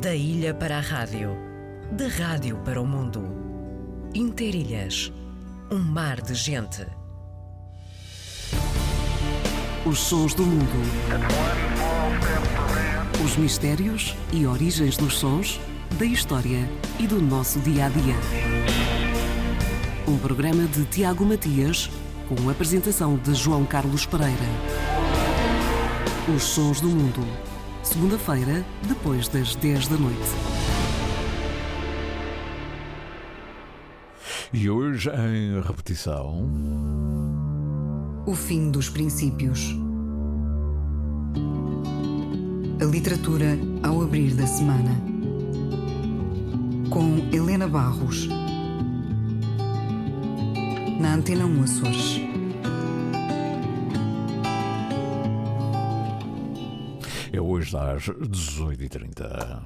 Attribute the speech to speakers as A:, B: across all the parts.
A: Da ilha para a rádio, da rádio para o mundo. Interilhas, um mar de gente.
B: Os sons do mundo. Os mistérios e origens dos sons, da história e do nosso dia a dia. Um programa de Tiago Matias, com a apresentação de João Carlos Pereira. Os sons do mundo. Segunda-feira, depois das 10 da noite.
C: E hoje, em repetição,
B: O fim dos princípios. A literatura ao abrir da semana. Com Helena Barros. Na Antena 1 Açores.
C: Hoje às 18h30.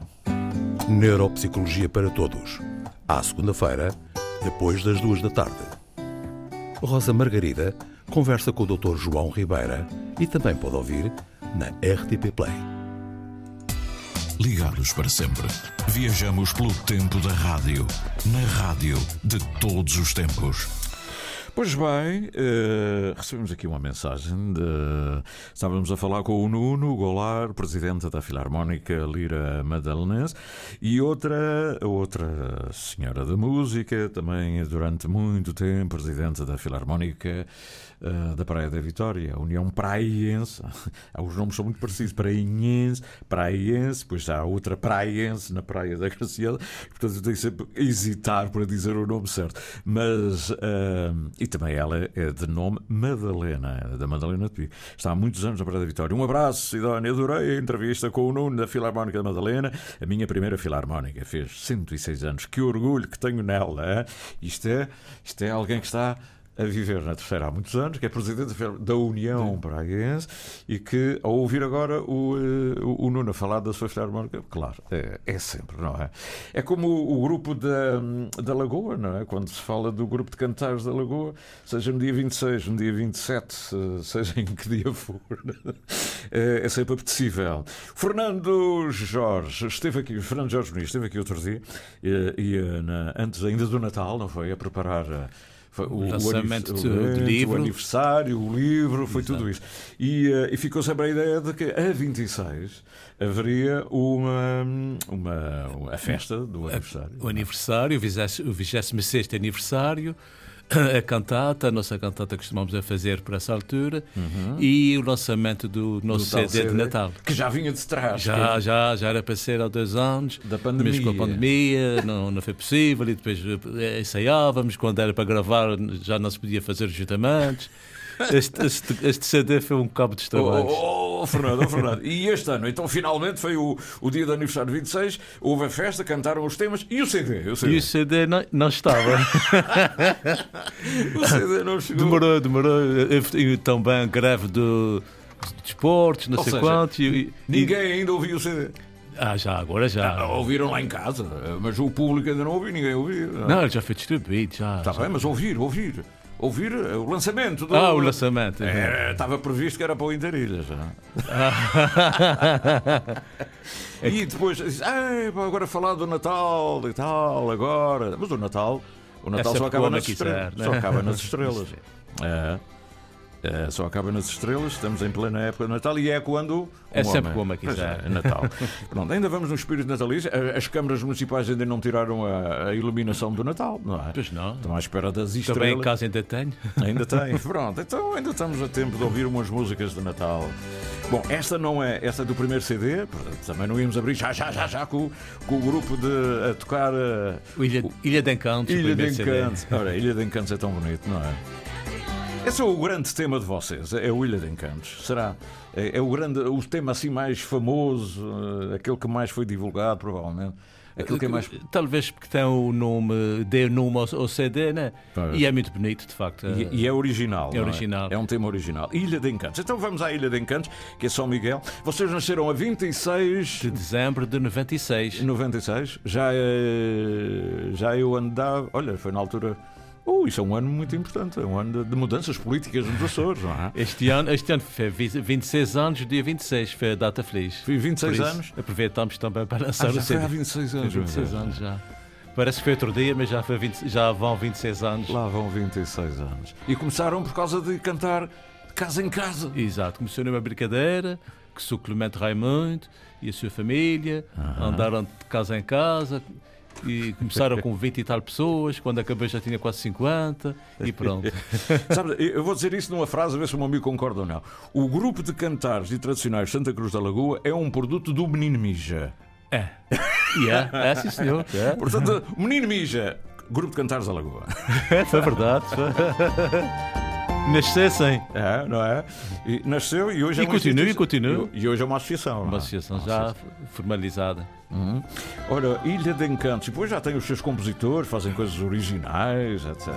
D: Neuropsicologia para Todos. À segunda-feira, depois das duas da tarde. Rosa Margarida conversa com o Dr. João Ribeira e também pode ouvir na RTP Play.
E: Ligados para sempre. Viajamos pelo tempo da rádio. Na rádio de todos os tempos.
C: Pois bem, eh, recebemos aqui uma mensagem de. Estávamos a falar com o Nuno Golar, presidente da Filarmónica Lira Madalenense, e outra, outra senhora da música, também durante muito tempo presidente da Filarmónica eh, da Praia da Vitória, a União Praiense. Os nomes são muito parecidos: Prainhense, Praiense, depois há outra Praiense na Praia da Graciosa, portanto eu tenho sempre a hesitar para dizer o nome certo. Mas. eh, e também ela é de nome Madalena, da Madalena Pio. Está há muitos anos na Praia da Vitória. Um abraço, Sidónia. Adorei a entrevista com o Nuno da Filarmónica da Madalena, a minha primeira Filarmónica. Fez 106 anos. Que orgulho que tenho nela. Isto, é, isto é alguém que está a viver na terceira há muitos anos, que é presidente da União Praguense e que, ao ouvir agora o, eh, o, o Nuno falar da sua filarmónica, claro, é, é sempre, não é? É como o, o grupo da, da Lagoa, não é? Quando se fala do grupo de cantares da Lagoa, seja no dia 26, no dia 27, se- seja em que dia for, é, é sempre apetecível. Fernando Jorge esteve aqui, Fernando Jorge Muniz esteve aqui outro dia, e, e, eh, na- antes ainda do Natal, não foi? A preparar. Foi o,
F: lançamento
C: anif-
F: do- do livro.
C: o aniversário, o livro, foi tudo isso. E, eh, e ficou sempre a ideia de que a 26 haveria uma, uma, uma a festa do aniversário.
F: O aniversário, o 26 aniversário, a cantata, a nossa cantata que costumamos a fazer por essa altura, e o lançamento do nosso
C: Do tal
F: CD, de Natal.
C: Que já vinha de trás.
F: Já,
C: que-
F: já, já era para ser há dois anos,
C: Da pandemia.
F: mas com a pandemia não, não foi possível, e depois eh, ensaiávamos, quando era para gravar já não se podia fazer juntamentos. Este, este, este CD foi um cabo de
C: Oh,
F: trabalhos.
C: oh, oh, Fernando, oh, Fernando. E este ano, então finalmente foi o, o dia do aniversário 26, houve a festa, cantaram os temas e o CD. O CD,
F: E o CD não, não estava.
C: O CD não chegou.
F: Demorou, demorou. E também greve do, dos esportes, não
C: Ou
F: sei
C: seja,
F: quantos. E, e-
C: Ninguém ainda ouviu o CD.
F: Ah, já, agora já.
C: Ah, ouviram lá em casa, mas o público ainda não ouviu, ninguém ouviu.
F: Não, ele já foi distribuído. Já,
C: Está. Tá bem, mas ouvir, ouvir. Ouvir eh, o lançamento do.
F: Ah, o lançamento.
C: É, estava previsto que era para o Interilhas. é? E depois disse, "Ai, pá, agora falar do Natal e tal, agora. Mas o Natal, o Natal só acaba nas
F: quiser,
C: estrelas.
F: né?
C: Só acaba nas estrelas. É. É, só acaba nas estrelas, estamos em plena época de Natal e é quando. um
F: É sempre como
C: Pois
F: quiser.
C: É, Natal. Pronto, ainda vamos no espírito natalício. As câmaras municipais ainda não tiraram a, a iluminação do Natal, não é?
F: Pois não.
C: Estão à espera das estrelas.
F: Também em casa ainda tenho.
C: Ainda tem. Pronto, então ainda estamos a tempo de ouvir umas músicas de Natal. Bom, esta não é, esta é do primeiro CD, também não íamos abrir já, já, já, já com, com o grupo de a tocar
F: O Ilha, Ilha de Encantos.
C: Ilha de. Encantos. Ora, Ilha de Encantos é tão bonito, não é? Esse é o grande tema de vocês, é o Ilha de Encantos. Será? É, é o grande, o tema assim mais famoso, eh, aquele que mais foi divulgado, provavelmente. Aquilo que é mais.
F: Talvez porque tem o nome, dê nome ao, CD, né? E é muito bonito, de facto.
C: E, e é original.
F: É
C: não
F: original.
C: É? um tema original. Ilha de Encantos. Então vamos à Ilha de Encantos, que é São Miguel. Vocês nasceram a 26
F: De dezembro de 96.
C: de 96. Já, eh, já eu andava. Olha, foi na altura Oh, isso é um ano muito importante, é um ano de, de mudanças políticas nos Açores, não é?
F: Este ano, este ano foi 26 anos, dia 26, foi a data feliz.
C: Fui 26
F: Por isso,
C: anos.
F: Aproveitamos também para lançar
C: Ah, já
F: o
C: foi
F: CD.
C: há 26
F: Foi
C: anos.
F: 26
C: meu
F: anos já. Parece que foi outro dia, mas já, foi 20 já vão 26 anos.
C: Lá vão 26 anos. E começaram por causa de cantar de casa em casa.
F: Exato, começou numa brincadeira, que sou Clemente Raimundo e a sua família andaram de casa em casa e começaram com 20 e tal pessoas, quando acabou já tinha quase 50 e pronto.
C: Sabe, eu vou dizer isso numa frase, a ver se o meu amigo concorda ou não. O grupo de cantares e tradicionais Santa Cruz da Lagoa é um produto do Menino Mija.
F: É. E é, é sim senhor. É,
C: Portanto, Menino Mija, grupo de cantares da Lagoa.
F: é foi verdade. Nascessem.
C: É, não é? E nasceu e hoje
F: E
C: é uma
F: continua,
C: instituição.
F: e continua.
C: E hoje é uma associação. não
F: Uma
C: é?
F: associação já formalizada.
C: Uhum. Ora, Ilha de Encantos, e depois já tem os seus compositores, fazem coisas originais, etc.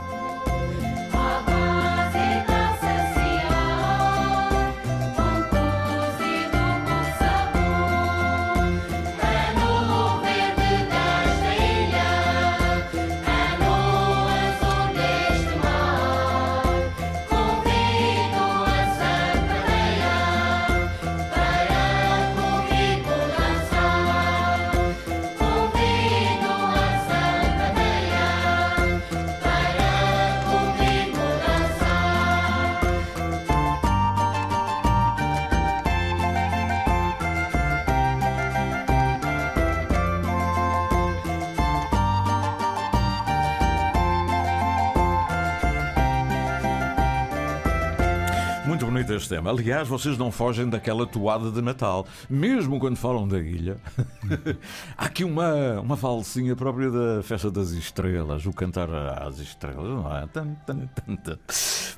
C: este tema. Aliás, vocês não fogem daquela toada de Natal. Mesmo quando falam da ilha, há aqui uma, uma valsinha própria da Festa das Estrelas, o cantar às estrelas, não é? Tan, tan, tan, tan.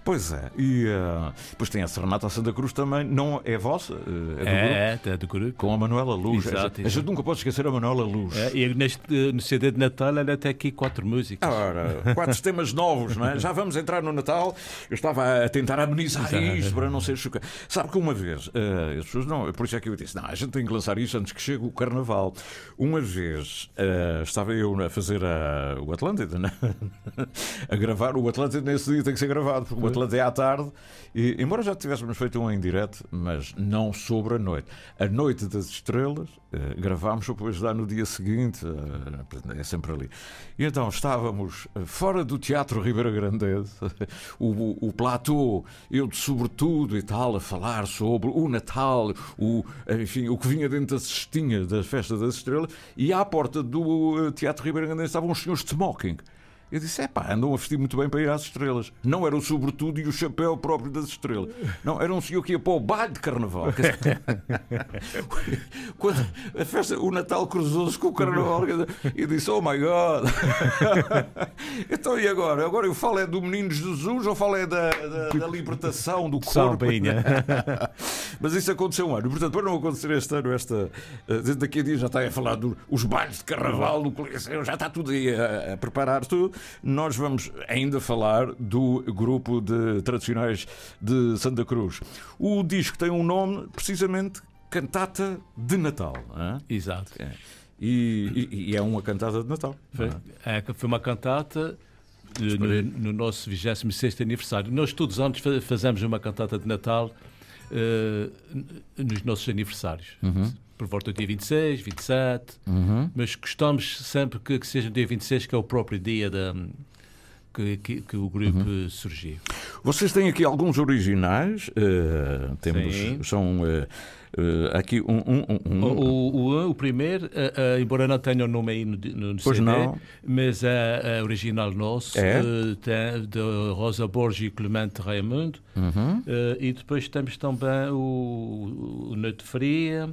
C: Pois é. E ah, depois tem a Serenata Santa Cruz também. Não é vossa? eh, É do grupo?
F: É, é, é do grupo.
C: Com a Manuela Luz.
F: Exato,
C: a, gente, a gente nunca pode esquecer a Manuela Luz.
F: É, e neste, eh, no CD de Natal ela tem aqui quatro músicas.
C: Ora, quatro temas novos, não é? Já vamos entrar no Natal. Eu estava a tentar amenizar isto para não ser chocante. Sabe que uma vez, eh, as pessoas não, por isso é que eu disse, não, a gente tem que lançar isto antes que chegue o Carnaval. Uma vez eh, estava eu a fazer a- o Atlântida, né? a gravar. O Atlântida nesse dia tem que ser gravado, porque o Atlântida é à tarde. E, embora já tivéssemos feito um em direto, mas não sobre a noite. A Noite das Estrelas, eh, gravámos para depois dar no dia seguinte, é sempre ali. E então estávamos fora do Teatro Ribeira Grandese, o, o, o platô, eu de sobretudo a falar sobre o Natal, o, enfim, o que vinha dentro da cestinha da Festa das Estrelas, e à porta do eh, Teatro Ribeira Grandese estavam os senhores de smoking. Eu disse, é pá, andam a vestir muito bem para ir às estrelas. Não era o sobretudo e o chapéu próprio das estrelas. Não, era um senhor que ia para o baile de carnaval. Quando a festa, o Natal cruzou-se com o carnaval quer dizer, e disse, oh my God. então e agora? Agora eu falo é do menino Jesus ou falo é da, da, da libertação do corpo?
F: Salbinha.
C: Mas isso aconteceu um ano. Portanto, para não acontecer este ano, esta, eh, daqui a dias já está a falar dos bailes de carnaval, do Coliseu, já está tudo aí a, a preparar tudo. Nós vamos ainda falar do grupo de tradicionais de Santa Cruz. O disco tem um nome, precisamente, Cantata de Natal. hã?
F: Exato.
C: É. E, e- e é uma cantada de Natal.
F: Foi, é, que foi uma cantata eh, no, no nosso 26 aniversário. Nós todos os anos fa- fazemos uma cantata de Natal n- nos nossos aniversários. Por volta do dia 26, 27. Mas gostamos sempre que, que seja no dia 26, que é o próprio dia da, que, que, que o grupo surgiu.
C: Vocês têm aqui alguns originais. eh, temos,
F: Sim.
C: são eh, eh, aqui um. um- um- um-
F: O, o, o primeiro, eh, eh, embora não tenha o nome aí no, no,
C: Pois
F: CD,
C: não.
F: mas é, é original nosso,
C: É?
F: tem, de Rosa Borges e Clemente Raimundo.
C: Uhum.
F: E depois temos também o, o Noite Fria,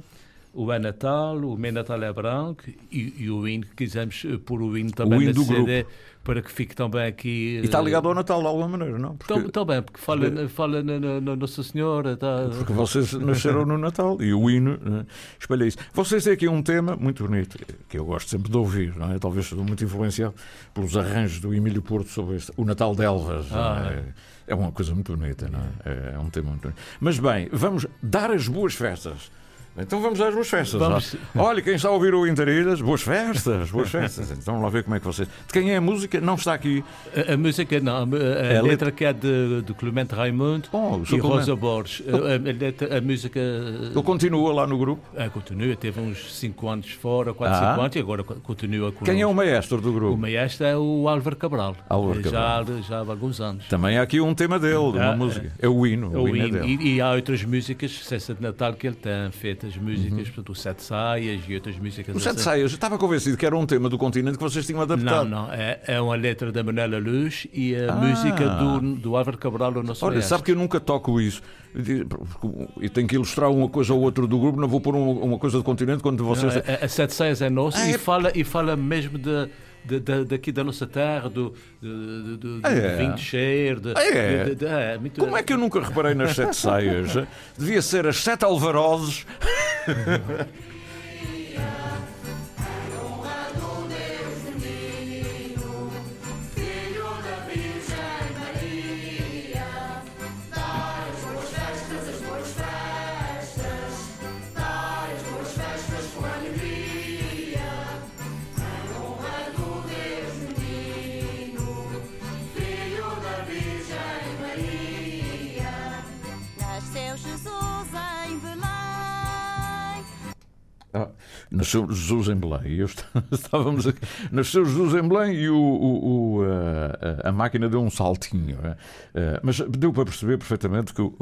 F: o É Natal, o Meu Natal é Branco e, e o hino que quisemos pôr o hino também
C: O hino do
F: CD para que fique também aqui.
C: E está ligado ao Natal de alguma maneira, não? Porque,
F: Também, porque fala, fala na, na- na Nossa Senhora. Tá,
C: porque vocês nasceram no Natal e o hino né, espelha isso. Vocês têm aqui um tema muito bonito, que eu gosto sempre de ouvir, não é? Talvez muito influenciado pelos arranjos do Emílio Porto sobre este, o Natal de Elvas.
F: Ah,
C: não é? É uma coisa muito bonita, não é? É um tema muito bonito. Mas bem, vamos dar as boas festas Então vamos às boas festas.
F: Vamos.
C: Olha, quem está a ouvir o Interilhas, boas festas, boas festas. Então vamos lá ver como é que vocês. De quem é a música? Não está aqui.
F: A, a música, não, a, a
C: É a
F: letra que é de, de Clemente Raimundo
C: Oh, o
F: e. Rosa. Borges. A, letra- a música
C: Ele continua lá no grupo.
F: ah, continua, teve uns 5 anos fora, 4,
C: Ah.
F: 5 anos, e agora co- continua com
C: Quem é o maestro do
F: O
C: grupo?
F: maestro é o Álvaro Cabral.
C: Álvaro
F: já, já há alguns anos.
C: Também há aqui um tema dele, de uma
F: Ah,
C: música. É o hino.
F: É
C: O
F: o
C: hino é
F: hino.
C: dele.
F: e, e há outras músicas, Cesta de Natal, que ele tem feito as músicas,
C: Uhum.
F: portanto, o Sete Saias e outras músicas.
C: O Sete
F: assim.
C: Saias, eu estava convencido que era um tema do continente que vocês tinham
F: Não,
C: adaptado.
F: não, é, é uma letra da Manela Luz e a
C: Ah.
F: música do, do Álvaro Cabral, o nosso
C: Olha,
F: maestro.
C: sabe que eu nunca toco isso. E tenho que ilustrar uma coisa ou outra do grupo, não vou pôr uma, uma coisa do continente quando
F: Não,
C: vocês.
F: a, a Sete Saias é nosso
C: Ah,
F: e,
C: é-
F: fala, e fala mesmo de, de- de- daqui da nossa terra, do, do, do,
C: Ah, é?
F: do vinho de cheiro. De,
C: Ah, é?
F: de- é, muito-
C: Como é que eu nunca reparei nas sete saias? Devia ser as sete alvarozes. Ah, nasceu Jesus em Belém. Eu est- estávamos aqui. Nasceu Jesus em Belém e o, o- o, ah, a, a máquina deu um saltinho. eh. Eh, mas deu para perceber perfeitamente que o,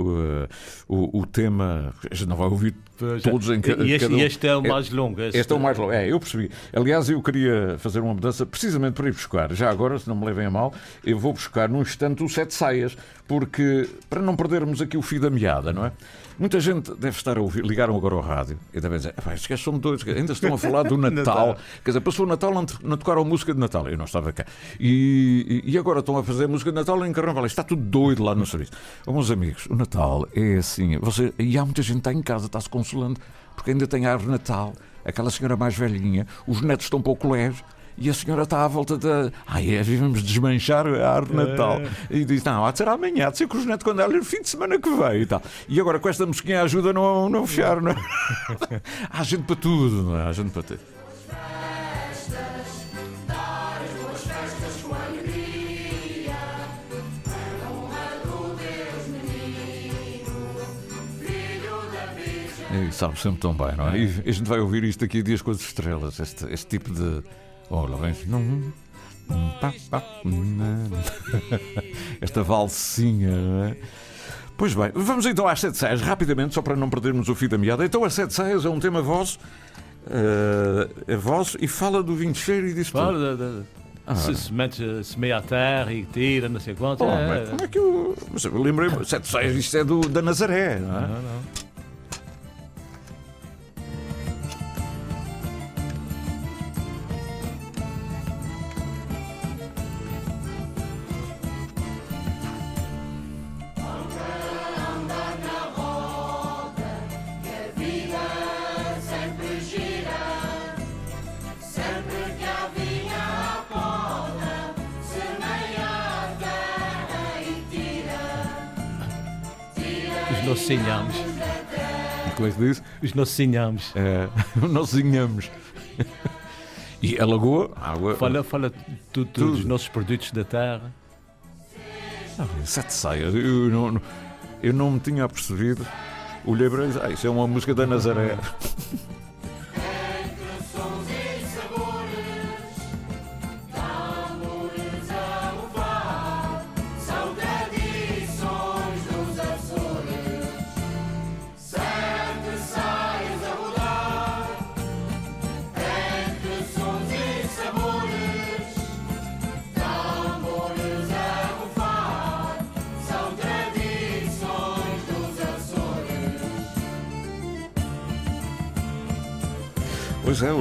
C: o, o- tema. A gente não vai ouvir
F: é.
C: todos em ca-
F: e este,
C: cada um.
F: este é o mais longo.
C: Este é o mais longo. É, eu percebi. Aliás, eu queria fazer uma mudança precisamente para ir buscar. Já agora, se não me levem a mal, eu vou buscar num instante o Sete Saias, porque para não perdermos aqui o fio da meada, não é? Muita gente deve estar a ouvir, ligaram agora ao rádio e devem dizer: "Epá, estes gajos são doidos, ainda estão a falar do Natal. Quer dizer, passou o Natal, não, não tocaram música de Natal. Eu não estava cá. E, e- agora estão a fazer música de Natal em Carnaval. Está tudo doido lá no serviço. Oh, meus amigos, o Natal é assim. Você, e há muita gente que está em casa, está-se consolando, porque ainda tem a árvore de Natal. Aquela senhora mais velhinha, os netos estão para o colégio. E a senhora está à volta da. Ai, é, vamos desmanchar a árvore de Natal. E diz: Não, há de ser amanhã, há de ser com os netos quando ela no fim de semana que vem e tal. E agora com esta mosquinha ajuda a não, não fechar, não é? Há gente para tudo, não é? Há gente para tudo. E sabe sempre tão bem, não é? E a gente vai ouvir isto aqui dias com as estrelas, este, este tipo de. Oh, pá, pá, num. Esta valsinha, não é? Pois bem, vamos então às sete saias, rapidamente, só para não perdermos o fio da meada. Então, as sete saias é um tema vosso, eh, é vosso, e fala do vinho cheiro e disso tudo.
F: Fala da-
C: Ah.
F: se semente, semeia a terra e tira, não sei quanto.
C: Pô,
F: é,
C: como é que eu. Mas eu lembrei sete saias, isto é do, da Nazaré, não é?
F: Não, não. Sinhamos.
C: Como é que diz?
F: Os nossos sinhamos.
C: É, nós zinhamos. E a lagoa, a água.
F: Fala, fala tudo,
C: Tudo.
F: dos nossos produtos da terra.
C: Sete saias. Eu não, eu não me tinha percebido. Olhei para. Ah, isso é uma música da Nazaré.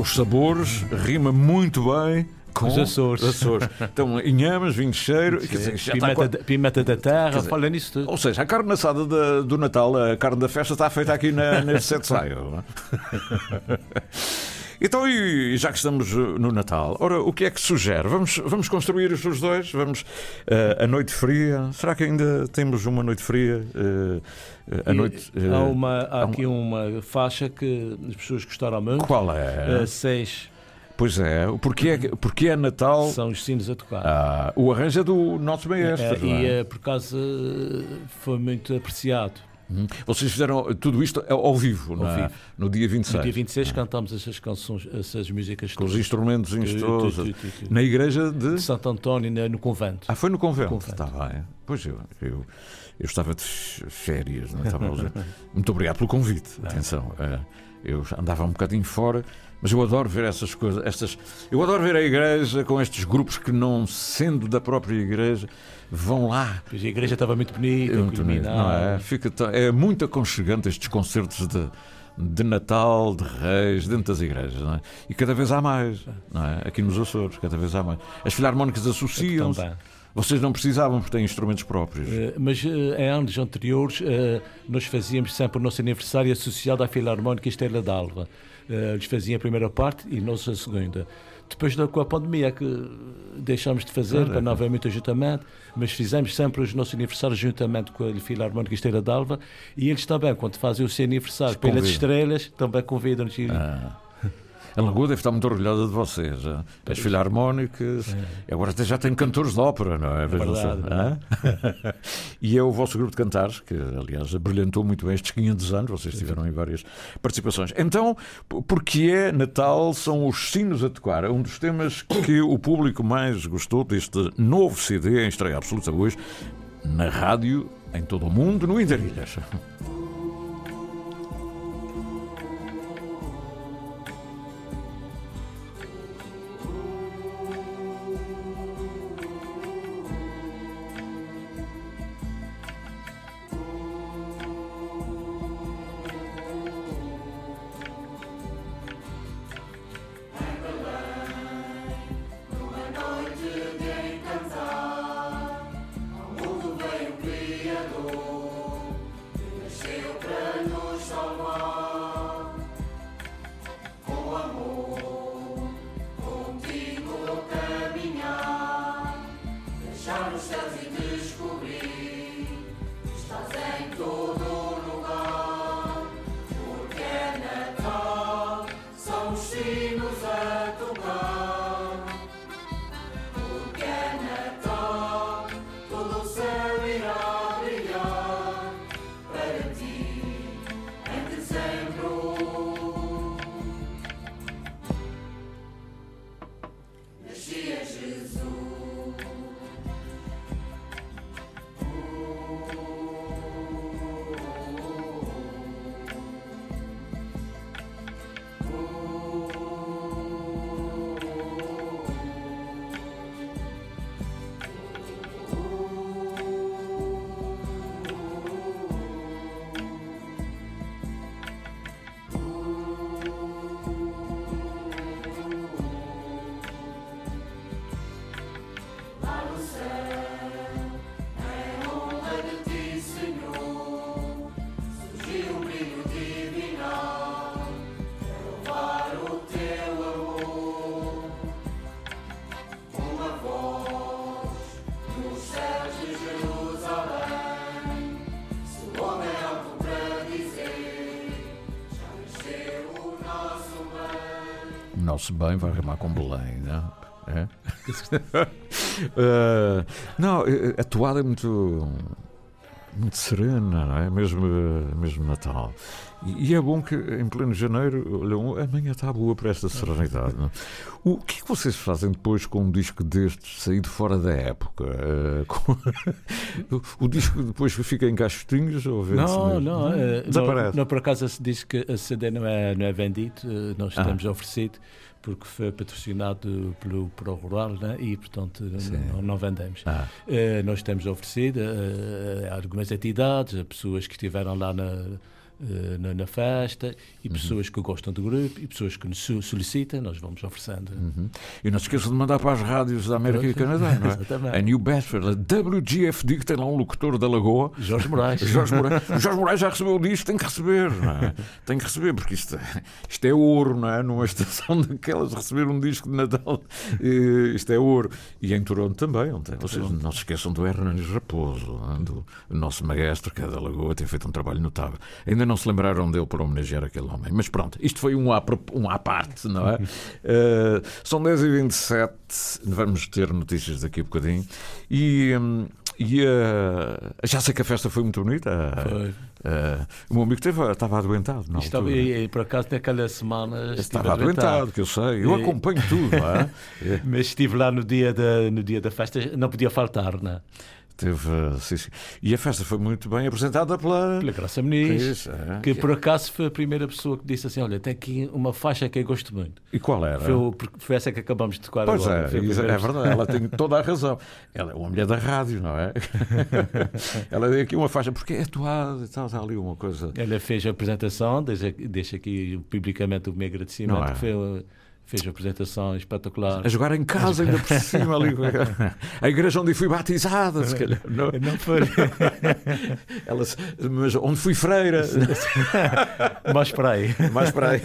C: os sabores rima muito bem com
F: Os Açores.
C: Açores. Então, inhamas, vinho de cheiro. quer dizer, está
F: Pimenta,
C: qua-
F: da- pimenta da terra,
C: dizer,
F: fala nisso tudo.
C: Ou seja, a carne assada da- do Natal, a carne da festa, está feita aqui na, neste sete saio. é? Então, e já que estamos eh, no Natal, ora, o que é que sugere? Vamos, vamos construir os dois? Vamos eh, a noite fria? Será que ainda temos uma noite fria? Eh, a
F: E
C: noite. eh,
F: há uma, há
C: há
F: aqui uma faixa que as pessoas gostaram muito.
C: Qual é?
F: Uh, seis
C: Pois é, porque é, porque é Natal.
F: são os sinos a tocar.
C: Ah, o arranjo é do nosso maestro.
F: Eh,
C: não
F: e
C: é?
F: por eh, foi muito apreciado.
C: Uhum. Vocês fizeram tudo isto ao vivo,
F: Ao
C: é?
F: vivo.
C: no dia 26.
F: No dia 26 cantamos essas canções, essas músicas
C: Com os instrumentos
F: tu.
C: Na igreja de.
F: de Santo António no convento.
C: Ah, foi no convento.
F: No convento.
C: Está bem. Pois eu, eu, eu estava de férias, não é? estava Muito obrigado pelo convite. Atenção. eh, Eu andava um bocadinho fora, mas eu adoro ver essas coisas. Estas, eu adoro ver a igreja com estes grupos que, não sendo da própria igreja, vão lá.
F: Pois a igreja estava muito bonita,
C: É muito bonito, não é? Fica é muito aconchegante estes concertos de, de Natal, de Reis, dentro das igrejas, não é? E cada vez há mais, não é? Aqui nos Açores, cada vez há mais. As filarmónicas associam-se.
F: Também.
C: Vocês não precisavam porque têm instrumentos próprios.
F: Eh, Mas eh, em anos anteriores eh, nós fazíamos sempre o nosso aniversário associado à Filarmónica Estrela d'Alva. Eles faziam a primeira parte e nós a segunda. Depois da, com a pandemia é que deixámos de fazer, para não haver muito ajuntamento, mas fizemos sempre os nossos aniversários juntamente com a Filarmónica Estrela d'Alva e eles também, quando fazem o seu aniversário pelas estrelas, também convidam-nos.
C: Ah. A Lagoa deve estar muito orgulhosa de vocês. ah. As filarmónicas. E Agora até já tem cantores de ópera, não é? Só,
F: verdade,
C: ah? e é o vosso grupo de cantares, que aliás brilhantou muito bem estes 500 anos. Vocês tiveram em várias participações. Então, porque é Natal, são os sinos a tocar. É um dos temas que o público mais gostou deste novo CD em estreia absoluta hoje, na rádio, em todo o mundo, no Interilhas. Nosso bem vai remar com Belém, não é? Eh, não, eh, a toada é muito, muito serena, não é? Mesmo, eh, mesmo Natal. E, e é bom que em pleno janeiro, olha, amanhã está boa para esta serenidade. Não? é? O que é que vocês fazem depois com um disco destes saído fora da época? Eh, com- o, disco depois fica em caixotinhos ou vende-se
F: Não,
C: mesmo?
F: não, eh,
C: Desaparece.
F: não, não, por acaso se diz que a CD não é, não é vendido, nós
C: Ah.
F: temos oferecido porque foi patrocinado pelo Pro Rural né? e, portanto, não, não vendemos.
C: Ah,
F: Eh, nós temos oferecido eh, a algumas entidades, a pessoas que estiveram lá na, eh, na, na festa, e pessoas que gostam do grupo, e pessoas que nos so- solicitam, nós vamos oferecendo.
C: Uhum. E não se esqueçam de mandar para as rádios da América e Canadá, não é?
F: Exatamente.
C: A New Bedford, a WGFD, que tem lá um locutor da Lagoa.
F: Jorge Moraes.
C: Jorge Moraes, Jorge Moraes já recebeu o disco, tem que receber, não é? Tem que receber, porque isto, é- isto é ouro, não é? Numa estação daquelas, receber um disco de Natal, eh, isto é ouro. E em Toronto também. Vocês não se esqueçam do Hernandes Raposo, é? do nosso maestro, que é da Lagoa, tem feito um trabalho notável. Ainda não se lembraram dele por homenagear aquele homem. Mas pronto, isto foi um à, um à parte, não é? Eh, são 10h27, vamos ter notícias daqui a bocadinho. E. hum, e eh, já sei que a festa foi muito bonita.
F: Foi.
C: Eh, o meu amigo estava, estava adoentado. Na
F: Estava, e, e, por acaso, naquela semana.
C: Estava adoentado, que eu sei. Eu
F: E-
C: acompanho tudo, não é? É.
F: Mas estive lá no dia, da, no dia da festa, não podia faltar, né?
C: Teve, sim, sim. E a festa foi muito bem apresentada pela.
F: Pela Graça Muniz,
C: Pois, é.
F: que por acaso foi a primeira pessoa que disse assim: Olha, tem aqui uma faixa que eu gosto muito.
C: E qual era?
F: Foi, o- foi essa que acabamos de tocar
C: Pois
F: agora.
C: é, isso
F: primeira
C: é verdade, ela tem toda a razão. Ela é uma mulher da rádio, não é? ela tem aqui uma faixa, porque é atuada e tal, está ali uma coisa.
F: Ela fez a apresentação, deixa, deixa aqui publicamente o meu agradecimento,
C: Não é?
F: que foi, fez a apresentação espetacular.
C: A jogar em casa, ainda por cima ali. A igreja onde fui batizada, se calhar. Não,
F: Não foi.
C: ela, mas onde fui freira.
F: Mas para aí.
C: Mais para aí.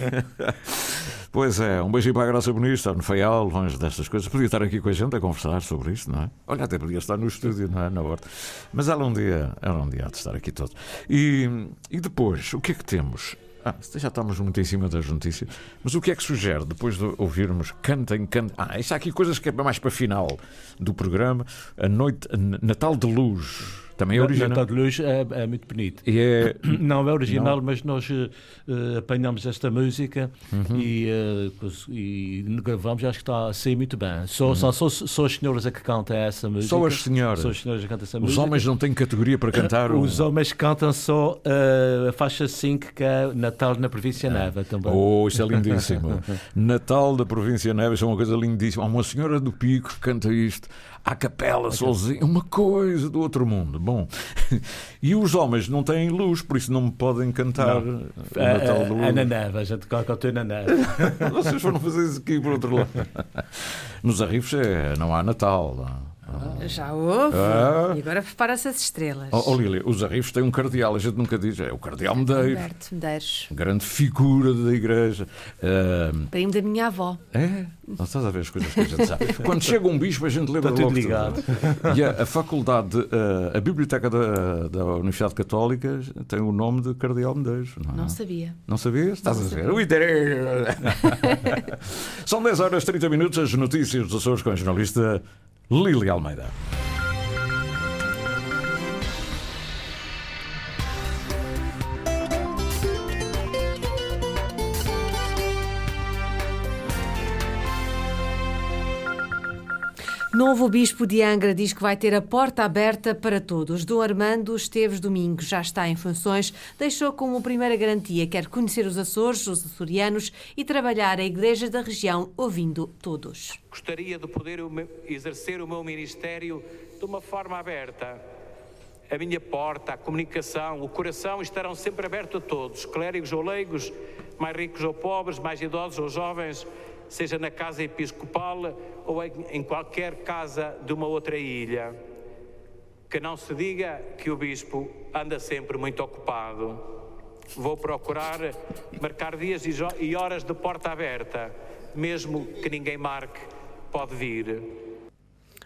C: Pois é, um beijinho para a Graça Bonita, está no Feial, longe destas coisas. Podia estar aqui com a gente a conversar sobre isto, não é? Olha, até podia estar no estúdio, não é? Na horta. Mas ela um dia, ela um dia há de estar aqui todo. E, e depois, o que é que temos? Ah, já estamos muito em cima das notícias. Mas o que é que sugere depois de ouvirmos Cantem, Cantem? Ah, isso há aqui coisas que é mais para final do programa. A noite, Natal de Luz. Também é original.
F: Natal de Luz é, é muito bonito.
C: E é.
F: Não é original, mas nós eh, apanhamos esta música
C: Uhum.
F: e, cos- e gravamos, acho que está a sair muito bem. Só, são só, só as senhoras a que cantam essa música.
C: Uhum. Só as senhoras.
F: Só as senhoras cantam essa
C: Os
F: música.
C: homens não têm categoria para cantar. o-
F: Os homens cantam só eh, a faixa 5, que é Natal na Província Neva também.
C: Oh, isso é lindíssimo. Natal da Província Neva, isso é uma coisa lindíssima. Há uma senhora do Pico que canta isto à capela, sozinha, uma coisa do outro mundo. Bom, e os homens não têm luz, por isso não podem cantar o
F: É,
C: Natal
F: é,
C: da Luz.
F: é na neve, a gente cantou na neve.
C: Vocês foram fazer isso aqui por outro lado. Nos arrifes é, não há Natal.
G: Já houve.
C: Ah.
G: E agora prepara-se as estrelas.
C: Oh, oh Lília, os arrifes têm um cardeal, a gente nunca diz, é o cardeal Medeiros,
G: Humberto Medeiros,
C: grande figura da igreja. Ah,
G: primo da minha avó.
C: É? Não estás a ver as coisas que a gente sabe. Quando chega um bispo, a gente lembra
F: Está tudo
C: logo
F: ligado.
C: E a, a faculdade, eh, a biblioteca da, da Universidade Católica tem o nome de Cardeal Medeiros. Não, é?
G: Não sabia.
C: Não sabias? Estás a ver? O interesse. São 10 horas e 30 minutos, as notícias dos Açores com a jornalista Lili Almeida.
G: Novo Bispo de Angra diz que vai ter a porta aberta para todos. Dom Armando Esteves Domingos já está em funções, deixou como primeira garantia quer conhecer os Açores, os açorianos e trabalhar a Igreja da região ouvindo todos.
H: Gostaria de poder exercer o meu ministério de uma forma aberta. A minha porta, a comunicação, o coração estarão sempre abertos a todos, clérigos ou leigos, mais ricos ou pobres, mais idosos ou jovens, seja na casa episcopal ou em qualquer casa de uma outra ilha. Que não se diga que o bispo anda sempre muito ocupado. Vou procurar marcar dias e horas de porta aberta, mesmo que ninguém marque, pode vir.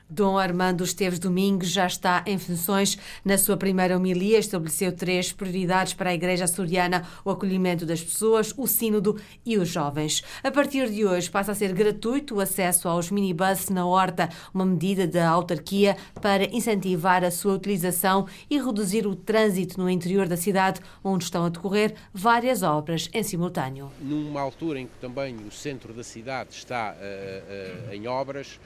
G: Dom Armando Esteves Domingos já está em funções. Na sua primeira homilia, estabeleceu três prioridades para a Igreja Açoriana: o acolhimento das pessoas, o sínodo e os jovens. A partir de hoje, passa a ser gratuito o acesso aos minibus na Horta, uma medida da autarquia para incentivar a sua utilização e reduzir o trânsito no interior da cidade, onde estão a decorrer várias obras em simultâneo.
I: numa altura em que também o centro da cidade está eh, eh, em obras,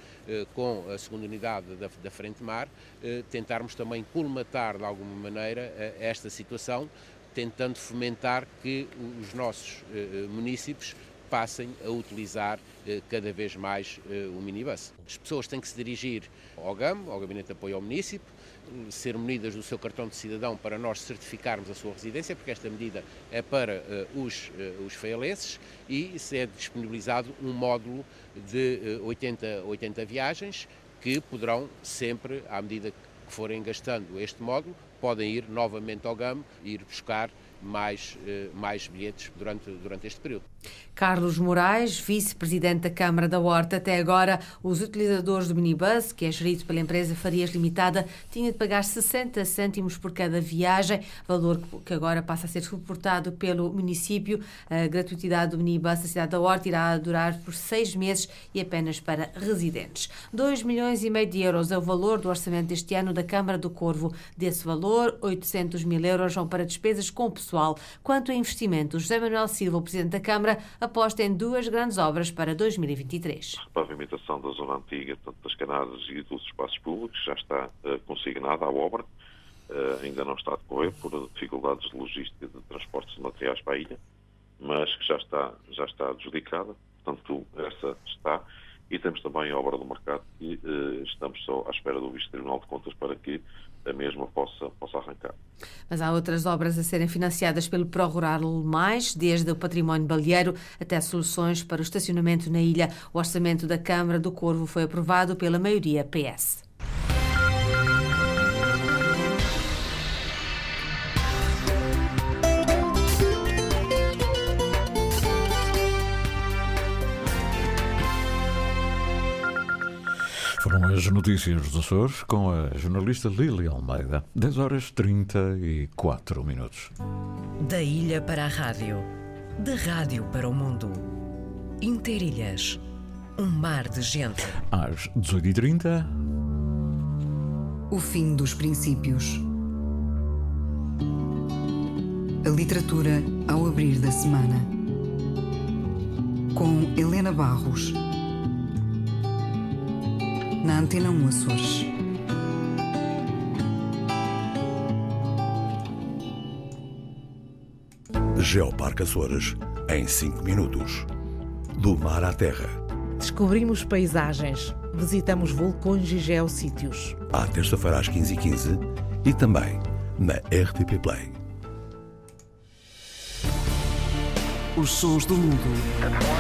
I: com a segunda unidade da, da Frente Mar, eh, tentarmos também colmatar de alguma maneira eh, esta situação, tentando fomentar que os nossos eh, munícipes passem a utilizar eh, cada vez mais eh, o minibus. As pessoas têm que se dirigir ao GAM, ao Gabinete de Apoio ao Município, ser munidas do seu cartão de cidadão para nós certificarmos a sua residência, porque esta medida é para uh, os, uh, os feialenses e é disponibilizado um módulo de uh, 80, 80 viagens que poderão sempre, à medida que forem gastando este módulo, podem ir novamente ao GAM e ir buscar mais, mais bilhetes durante, durante este período.
G: Carlos Moraes, vice-presidente da Câmara da Horta. Até agora, os utilizadores do minibus, que é gerido pela empresa Farias Limitada, tinham de pagar 60 cêntimos por cada viagem, valor que agora passa a ser suportado pelo município. A gratuitidade do minibus da cidade da Horta irá durar por seis meses e apenas para residentes. 2 milhões e meio de euros é o valor do orçamento deste ano da Câmara do Corvo. Desse valor, 800 mil euros vão para despesas com o pessoal. Quanto a investimentos, José Manuel Silva, o presidente da Câmara, aposta em duas grandes obras para 2023.
J: A pavimentação da zona antiga, tanto das canadas e dos espaços públicos, já está uh, consignada à obra. Uh, ainda não está a decorrer por dificuldades de logística de transportes de materiais para a ilha, mas que já está, já está adjudicada. Portanto, essa está. E temos também a obra do mercado que uh, estamos só à espera do Vice-Tribunal de Contas para que a mesma possa, possa arrancar.
G: Mas há outras obras a serem financiadas pelo ProRural Mais, desde o património baleeiro até soluções para o estacionamento na ilha. O orçamento da Câmara do Corvo foi aprovado pela maioria PS.
C: As notícias dos Açores com a jornalista Lili Almeida. 10 horas 34 minutos.
A: Da ilha para a rádio, da rádio para o mundo. Interilhas, um mar de gente.
C: Às 18h30.
K: O fim dos princípios. A literatura ao abrir da semana. Com Helena Barros na Antena 1 Açores.
D: Geoparque Açores, em 5 minutos. Do mar à terra.
L: Descobrimos paisagens, visitamos vulcões e geossítios.
D: À terça-feira às 15h15 e também na RTP Play.
B: Os sons do mundo.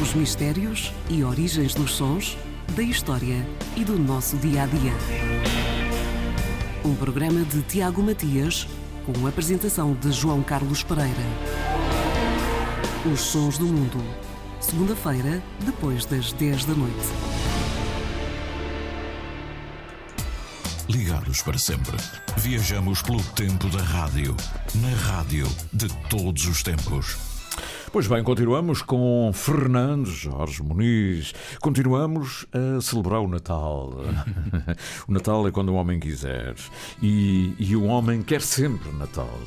B: Os mistérios e origens dos sons, da história e do nosso dia a dia. Um programa de Tiago Matias, com apresentação de João Carlos Pereira. Os sons do mundo. Segunda-feira, depois das 10 da noite.
E: Ligados para sempre. Viajamos pelo tempo da rádio. Na rádio de todos os tempos.
C: Pois bem, continuamos com Fernando Jorge Muniz. Continuamos a celebrar o Natal. o Natal é quando um homem quiser. E, e o homem quer sempre Natal.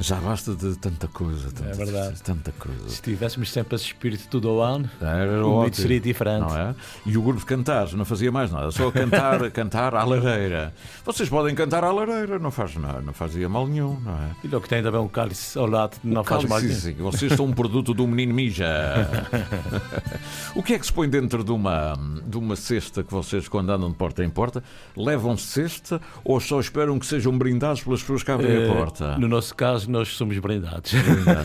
C: Já basta de tanta coisa. Tanta,
F: é verdade.
C: Tanta coisa.
F: Se tivéssemos sempre esse espírito tudo ao ano,
C: Era
F: o
C: ótimo,
F: seria diferente.
C: Não é? E o grupo de cantares não fazia mais nada, só cantar, cantar à lareira. Vocês podem cantar à lareira, não, faz, não, não fazia mal nenhum, não é?
F: E logo tem também um cálice ao lado, não
C: O
F: faz mal nenhum.
C: sim, Vocês são um produto do menino Mija. o que é que se põe dentro de uma, de uma cesta que vocês, quando andam de porta em porta, levam cesta ou só esperam que sejam brindados pelas pessoas que abrem
F: Eh,
C: a porta?
F: No nosso caso, nós somos brindados.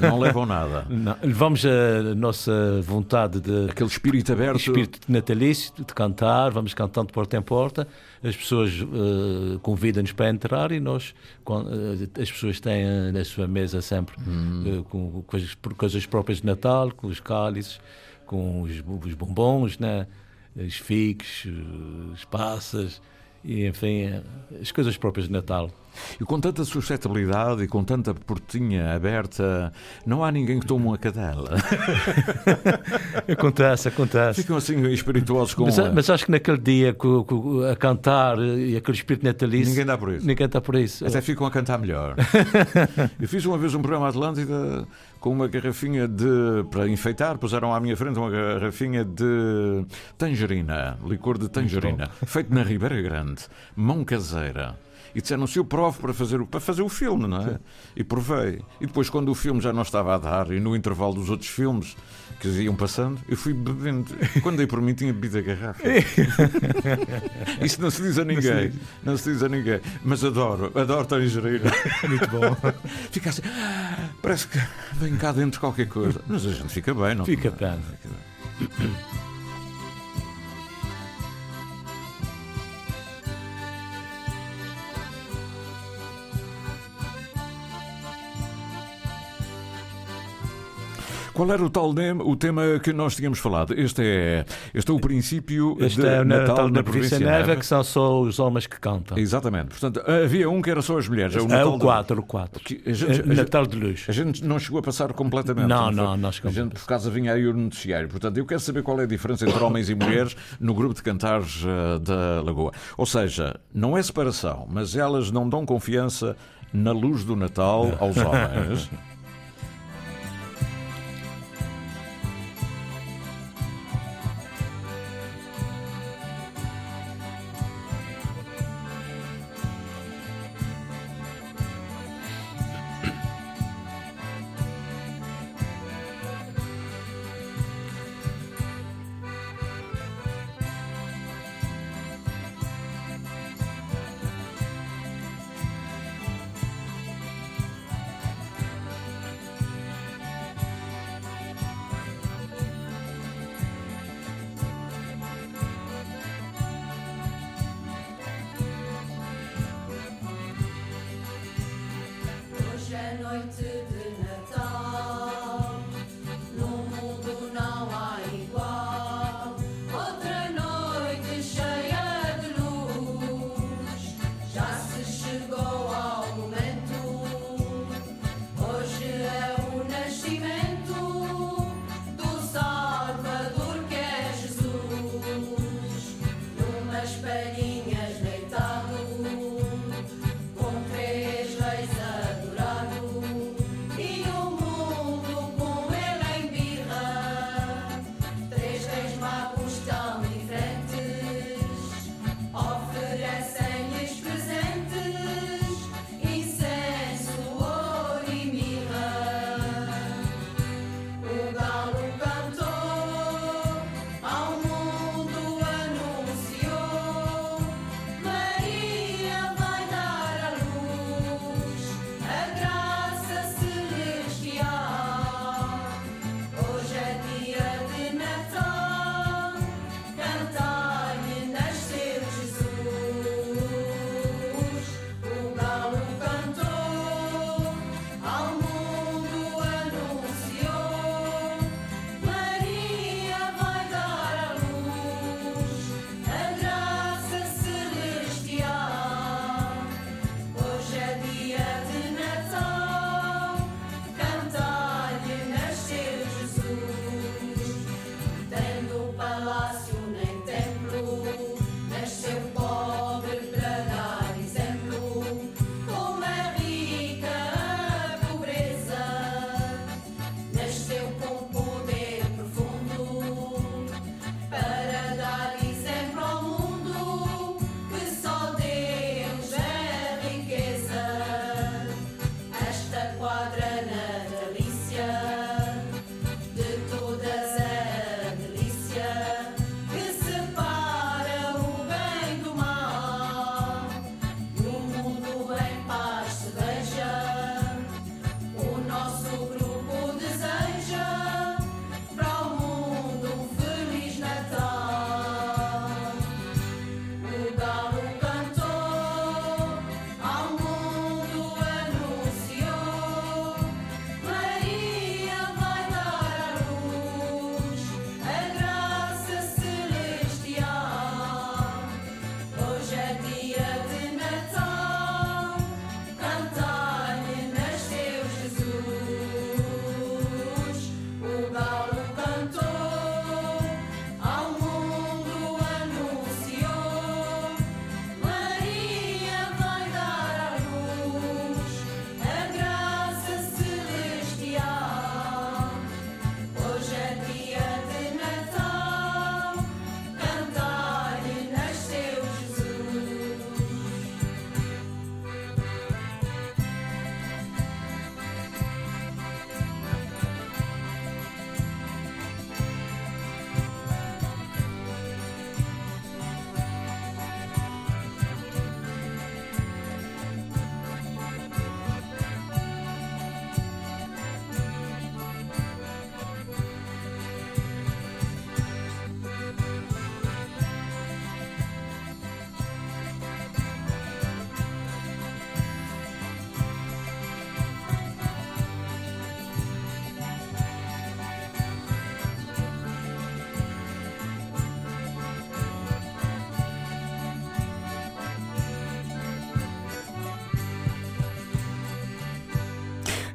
C: Não levam nada.
F: Não, levamos a nossa vontade de.
C: Aquele espírito aberto.
F: Espírito natalício, de cantar, vamos cantando de porta em porta. As pessoas eh, convidam-nos para entrar e nós, eh, as pessoas têm eh, na sua mesa sempre
C: Hum.
F: eh, com coisas, coisas próprias de Natal, com os cálices, com os, os bombons, né? os figos, as passas, e enfim, as coisas próprias de Natal.
C: E com tanta suscetibilidade e com tanta portinha aberta, não há ninguém que tome uma cadela.
F: Acontece, acontece.
C: Ficam assim espirituosos com.
F: Mas,
C: a-
F: mas acho que naquele dia a cantar e aquele espírito natalício.
C: Ninguém dá por isso.
F: Ninguém dá por isso.
C: Até ficam a cantar melhor. Eu fiz uma vez um programa Atlântida com uma garrafinha de. para enfeitar, puseram à minha frente uma garrafinha de tangerina, licor de tangerina, feito na Ribeira Grande, mão caseira. E disseram se eu provo para fazer, o, para fazer o filme, não é? E provei. E depois, quando o filme já não estava a dar, e no intervalo dos outros filmes que iam passando, eu fui bebendo. Quando dei por mim, tinha bebido a garrafa. Isso não se diz a ninguém. Não se diz a ninguém. Mas adoro, adoro tangerina.
M: Muito bom.
C: Fica assim, "Ah, parece que vem cá dentro qualquer coisa. Mas a gente fica bem, não
F: Fica
C: não,
F: bem.
C: Qual era o tal tema, o tema que nós tínhamos falado? Este é, este é o princípio
F: Este
C: de
F: é o
C: Natal,
F: Natal
C: na
F: na Província Neva, que são só os homens que cantam.
C: Exatamente. Portanto, havia um que era só as mulheres. É o
F: É
C: Natal
F: o
C: de-
F: 4, o 4.
C: que a gente-
F: É Natal de luz.
C: A gente não chegou a passar completamente.
F: Não, não, não
C: A
F: chegamos
C: gente, por causa, vinha aí o noticiário. Portanto, eu quero saber qual é a diferença entre homens e mulheres no grupo de cantares eh, da Lagoa. Ou seja, não é separação, mas elas não dão confiança na luz do Natal aos homens.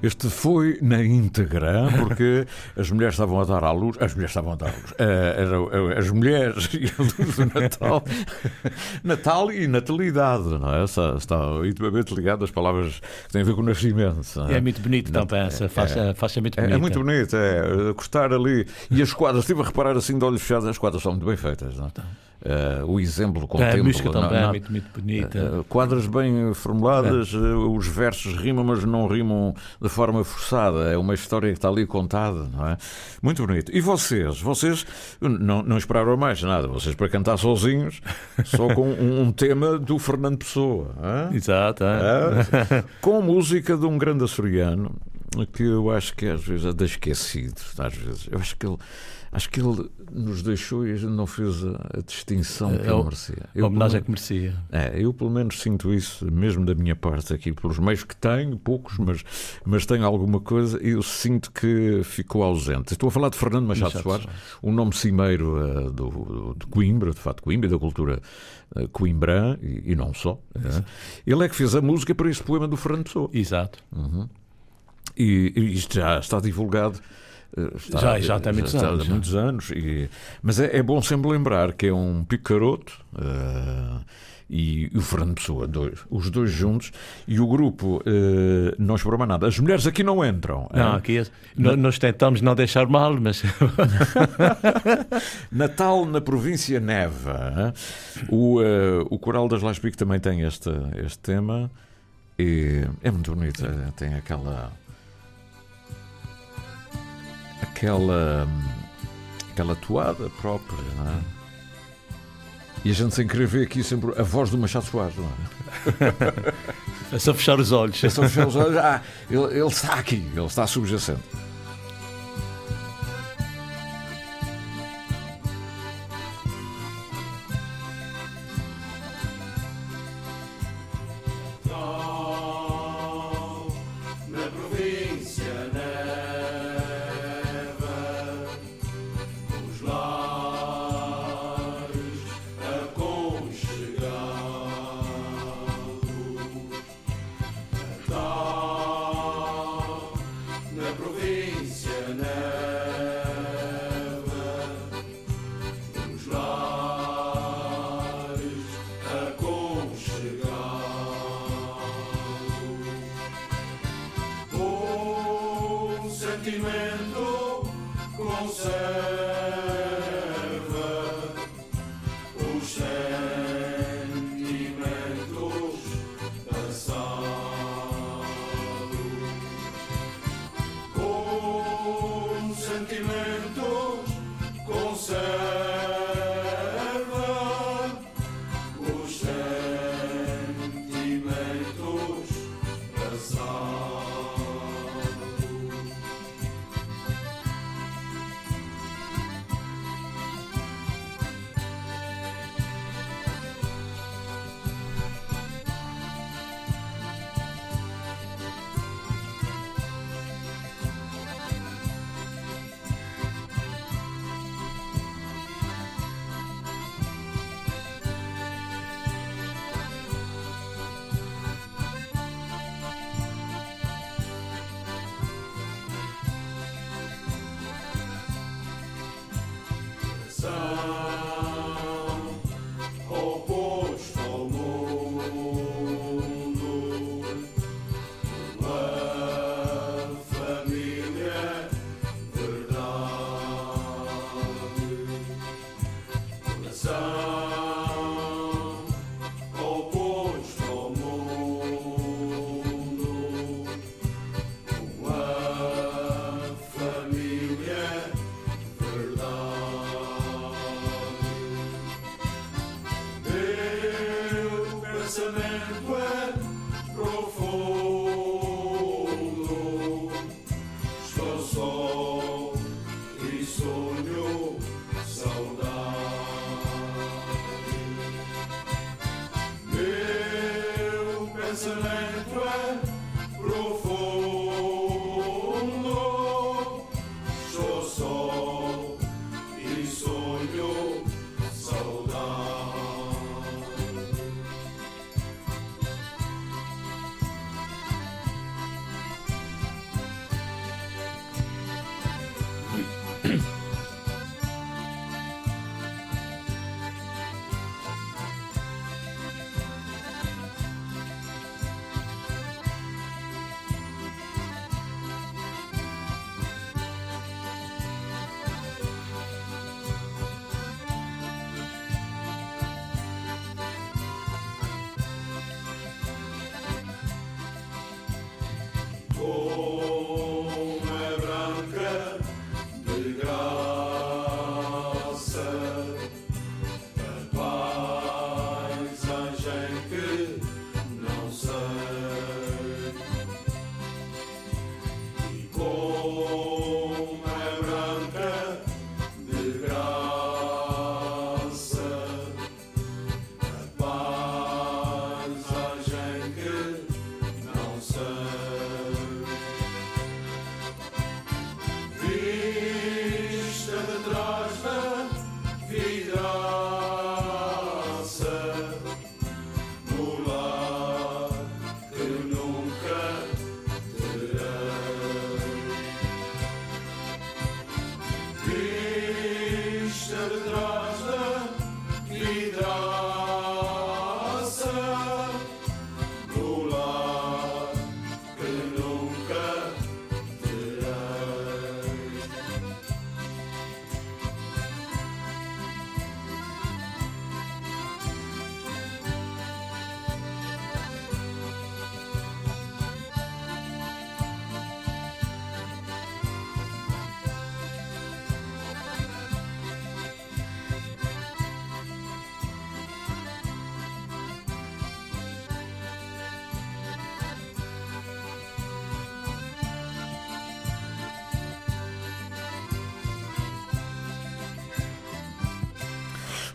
C: Este foi na íntegra, porque as mulheres estavam a dar à luz. As mulheres estavam a dar à luz. Eh, eh, as mulheres e a luz do Natal. Natal e natalidade, não é? Está, está intimamente ligado às palavras que têm a ver com o nascimento. não
F: É muito bonito também, essa faixa, faixa é muito
C: É,
F: bonita.
C: é muito bonito, é. Cortar ali. E as quadras, estive a reparar assim de olhos fechados, as quadras são muito bem feitas, não é? Eh, o exemplo contempla.
F: a música também é muito, muito bonita.
C: eh, quadras bem formuladas, eh, os versos rimam, mas não rimam de forma forçada. É uma história que está ali contada, não é? Muito bonito. E vocês? Vocês não, não esperaram mais nada. Vocês para cantar sozinhos, só com um, um tema do Fernando Pessoa. hã?
F: Exato. é.
C: Com música de um grande açoriano que eu acho que às vezes é de esquecido. Às vezes. Eu acho que ele. Acho que ele nos deixou e a gente não fez a, distinção que
F: É,
C: ele
F: o-
C: merecia.
F: a homenagem que merecia.
C: É, eu pelo menos sinto isso, mesmo da minha parte aqui, pelos meios que tenho, poucos, mas, mas tenho alguma coisa, eu sinto que ficou ausente. Estou a falar de Fernando Machado,
F: Machado
C: Soares, um nome cimeiro eh, do, de Coimbra, de facto, Coimbra da cultura uh, coimbrã, e, e não só. eh. Ele é que fez a música para este poema do Fernando Pessoa.
F: Exato.
C: Uhum. E, e isto já está divulgado. Está-
F: Já- já tem muitos
C: está
F: anos, já.
C: muitos anos. E, mas é, é bom sempre lembrar que é um picaroto eh, e, o Fernando Pessoa, dois, os dois juntos, e o grupo Não Esperou Mais Nada. As mulheres aqui não entram.
F: Não, aqui é- no- nós tentamos não deixar mal, mas
C: Natal na província Neva. O, eh, o Coral das Las também tem este, este tema. E é muito bonito. eh, Tem aquela. Aquela. Aquela toada própria, não é? E a gente sem querer ver aqui sempre a voz do Machado Soares, não é?
F: é só fechar os olhos.
C: É só fechar os olhos. Ah, ele, ele está aqui, ele está subjacente.
N: Coração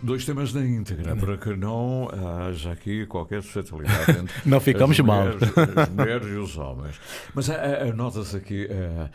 C: Dois temas na íntegra, para que não haja aqui qualquer suscetibilidade entre
F: Não ficamos
C: as
F: mal.
C: mulheres, as mulheres e os homens. Mas ah, ah, nota-se aqui, ah,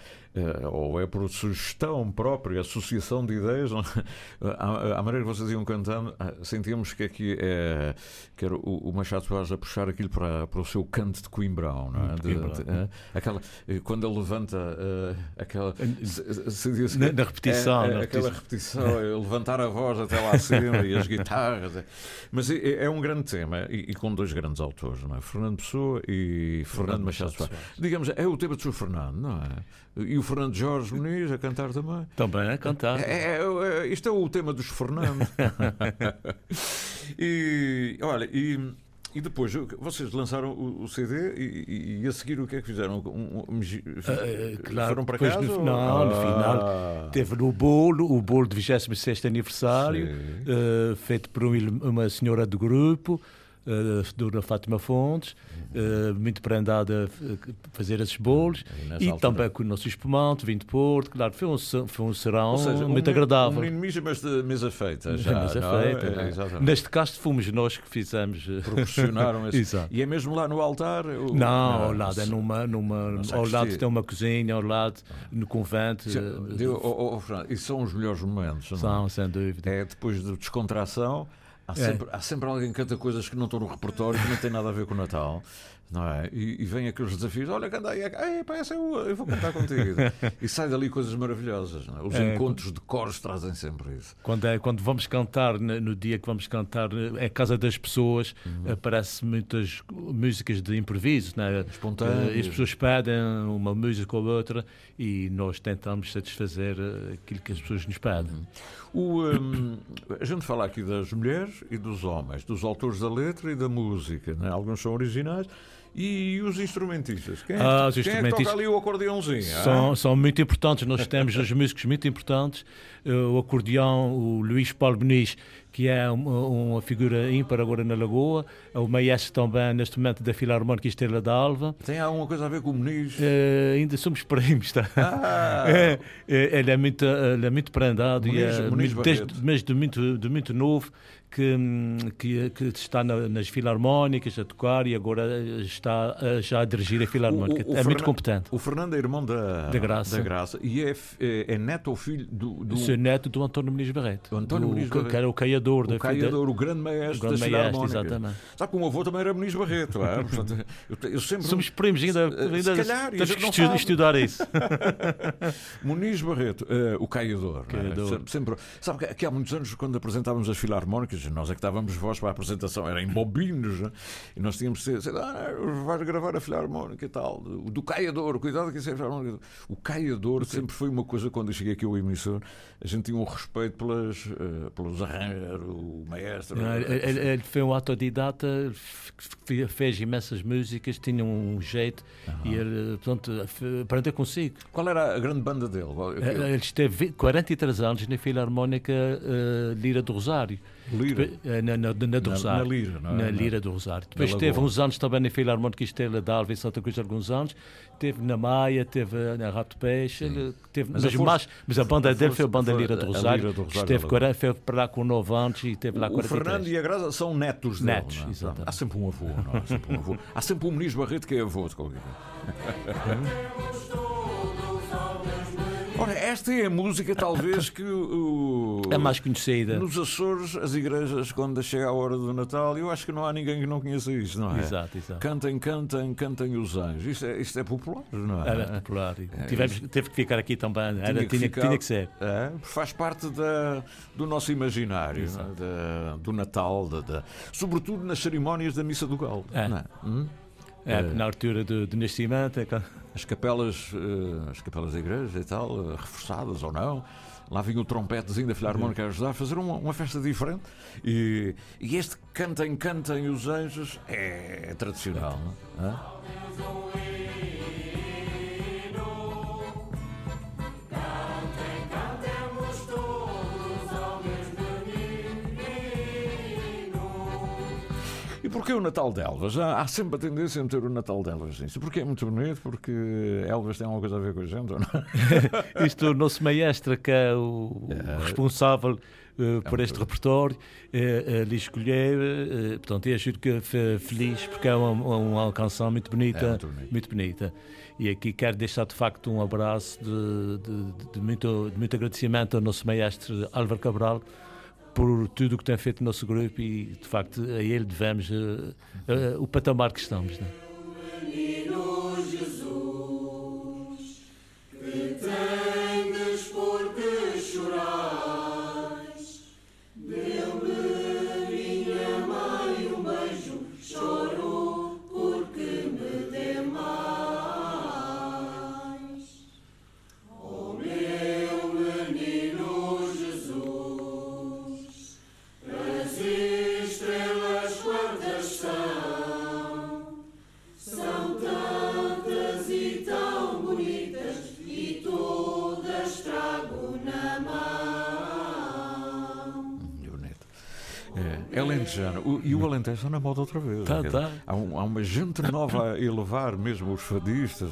C: ou é por sugestão própria, associação de ideias, não? à, à maneira que vocês iam cantando, ah, sentíamos que aqui é, que era o, Machado Soares a puxar aquilo para, para o seu canto de Coimbrão, não é? De-
F: Coimbrão.
C: de- ah, aquela, eh, quando ele levanta ah, aquela. se- se diz
F: Na- na repetição,
C: é, é,
F: na
C: aquela
F: repetição.
C: repetição, é levantar a voz até lá acima e as guitarras. é. Mas é, é um grande tema e, e com dois grandes autores, não é? Fernando Pessoa e Fernando Machado Soares. Digamos, é o tema do Sr. Fernando, não é? E o Fernando Jorge Muniz a cantar também.
F: Também a cantar.
C: É, é, é, isto é o tema dos Fernando. e olha, e, e depois vocês lançaram o, o CD e, e- a seguir o que é que fizeram? Um- um-
F: Ah, claro,
C: foram para casa?
F: no
C: ou-
F: final, no
C: Ah.
F: final teve no bolo, o bolo de 26 aniversário, eh, feito por um uma senhora do grupo, eh, Dona Fátima Fontes, eh, muito prendada a fazer esses bolos, e também com o nosso espumante, vinho de Porto, claro, foi um, foi um serão
C: seja,
F: muito
C: um,
F: agradável.
C: Um menino mas de mesa feita. Já,
F: Mesa
C: não é?
F: feita,
C: É,
F: não é? Neste caso fomos nós que fizemos. eh,
C: Proporcionaram esse. E é mesmo lá no altar?
F: Não, ao lado, é numa, numa, ao lado tem uma cozinha, ao lado, no convento.
C: Se- oh, oh, Fernando, isso são os melhores momentos. não é?
F: São, sem dúvida.
C: É depois de descontração. Há
F: É.
C: sempre, há sempre alguém que canta coisas que não estão no repertório, que não têm nada a ver com o Natal. Não é? e, e vem aqueles desafios: olha, canta aí, Ei, pá, essa eu, eu vou cantar contigo. e sai dali coisas maravilhosas. não é? Os
F: É,
C: encontros de coros trazem sempre isso.
F: Quando, é, quando vamos cantar, no dia que vamos cantar, é casa das pessoas,
C: Uhum.
F: aparecem muitas músicas de improviso, né?
C: Espontâneas.
F: Eh, As pessoas pedem uma música ou outra e nós tentamos satisfazer eh, aquilo que as pessoas nos pedem.
C: O, hum, a gente fala aqui das mulheres e dos homens, dos autores da letra e da música. né? Alguns são originais. E os instrumentistas? Quem é,
F: Ah, os
C: quem é que
F: instrumentistas
C: toca ali o acordeãozinho?
F: São,
C: ah?
F: são muito importantes. Nós temos os músicos muito importantes. Eh, o acordeão, o Luís Paulo Beniz, que é uma, uma figura ímpar agora na Lagoa. É o maestro também, neste momento, da Filarmónica Estrela da Alva.
C: Tem alguma coisa a ver com o Muniz?
F: Eh, ainda somos primos, tá?
C: Ah.
F: É, é, ele, é muito, ele é muito prendado e é,
C: Muniz
F: muito- desde, desde de muito, de muito novo que, que, que está na- nas filarmónicas a tocar e agora está eh, já a dirigir a filarmónica. é muito competente.
C: O Fernando é irmão da,
F: Da Graça.
C: da Graça e é, é, é neto ou filho do. do
F: Sou neto do António Muniz Barreto.
C: António
F: do,
C: Muniz Barreto.
F: Que era o caiador da
C: o caiador, o grande maestro
F: o grande
C: da
F: maestro,
C: Filarmónica.
F: exatamente.
C: Sabe que o meu avô também era Muniz Barreto. é? Portanto, eu, eu sempre...
F: Somos primos, ainda,
C: Se-
F: ainda
C: se calhar, a
F: temos que estu- estudar isso.
C: Muniz Barreto, eh, o caiador. é?
F: Caiador.
C: Sempre, sempre- sabe que, que há muitos anos, quando apresentávamos as filarmónicas, nós é que dávamos voz para a apresentação, era em bobinos, né? e nós tínhamos de ser, ah, vais gravar a filarmónica e tal, o do caiador, cuidado que isso é a filarmónica. O caiador sempre foi uma coisa, quando eu cheguei aqui ao emissor, a gente tinha um respeito pelas, eh, pelos arranjos, o maestro.
F: Não, Ele, ele- ele foi um autodidata, fez imensas músicas, tinha um jeito e ele, portanto, aprendeu consigo.
C: Qual era a grande banda dele?
F: Ele ele esteve vi- 43 anos na Filarmónica eh, Lira do Rosário.
C: Lira?
F: Depois- eh, Na, na, na do
C: Na-
F: Rosário.
C: na Lira, não é?
F: Na Lira do Rosário. Depois
C: Lagoa.
F: uns anos também na Filarmónica Estrela de Alva em Santa Cruz alguns anos. Teve na Maia, teve na Rato Peixe. ele Teve,
C: Mas
F: mas,
C: a força-
F: mais- mas a banda
C: a
F: dele foi a banda
C: foi
F: Lira do
C: a
F: Rosário.
C: Lira do Rosário
F: Esteve foi para lá com 9 anos e teve lá
C: O
F: 43.
C: Fernando e a Graça são netos dele.
F: Netos,
C: não é?
F: exatamente.
C: Há sempre um avô, não é? Há sempre um avô. Há sempre um Muniz Barreto que é avô de qualquer coisa. Ora, esta é a música, talvez, que o.
F: É mais conhecida.
C: Nos Açores, as igrejas, quando chega a hora do Natal, eu acho que não há ninguém que não conheça isto, não é?
F: Exato, exato.
C: Cantem, cantem, cantem os anjos. Isto é, isto é popular, não é?
F: Era popular.
C: É,
F: Tivemos, teve que ficar aqui também. Era,
C: que
F: tinha,
C: ficar-
F: tinha que ser.
C: É, faz parte da, do nosso imaginário, é? Da- do Natal, da, da- sobretudo nas cerimónias da Missa do Galo.
F: É.
C: é? Hum?
F: É,
C: É.
F: na altura do, do nascimento. é
C: As capelas, eh, as capelas da igreja e tal, eh, reforçadas ou não. Lá vinha o trompetezinho da Filarmónica a ajudar a fazer uma, uma festa diferente. E, e este Cantem, Cantem os Anjos é tradicional. Não é? E porquê o Natal de Elvas? Há, há sempre a tendência a meter o Natal de Elvas nisso. Porque é muito bonito, porque Elvas tem alguma coisa a ver com a gente, ou não?
F: Isto, o nosso maestro, que é o responsável eh, por este repertório, eh, ali escolheu, eh, portanto, eu acho que fe- feliz porque é uma, uma canção muito bonita,
C: É muito bonito.
F: muito bonita. E aqui quero deixar de facto um abraço de, de- de muito, de muito agradecimento ao nosso maestro Álvaro Cabral por tudo o que tem feito no nosso grupo e de facto a ele devemos eh, eh, o patamar que estamos. Né?
C: Alentejano. O- E o Alentejo está na moda outra vez.
F: Tá, tá.
C: Há, um- há uma gente nova a elevar mesmo os fadistas,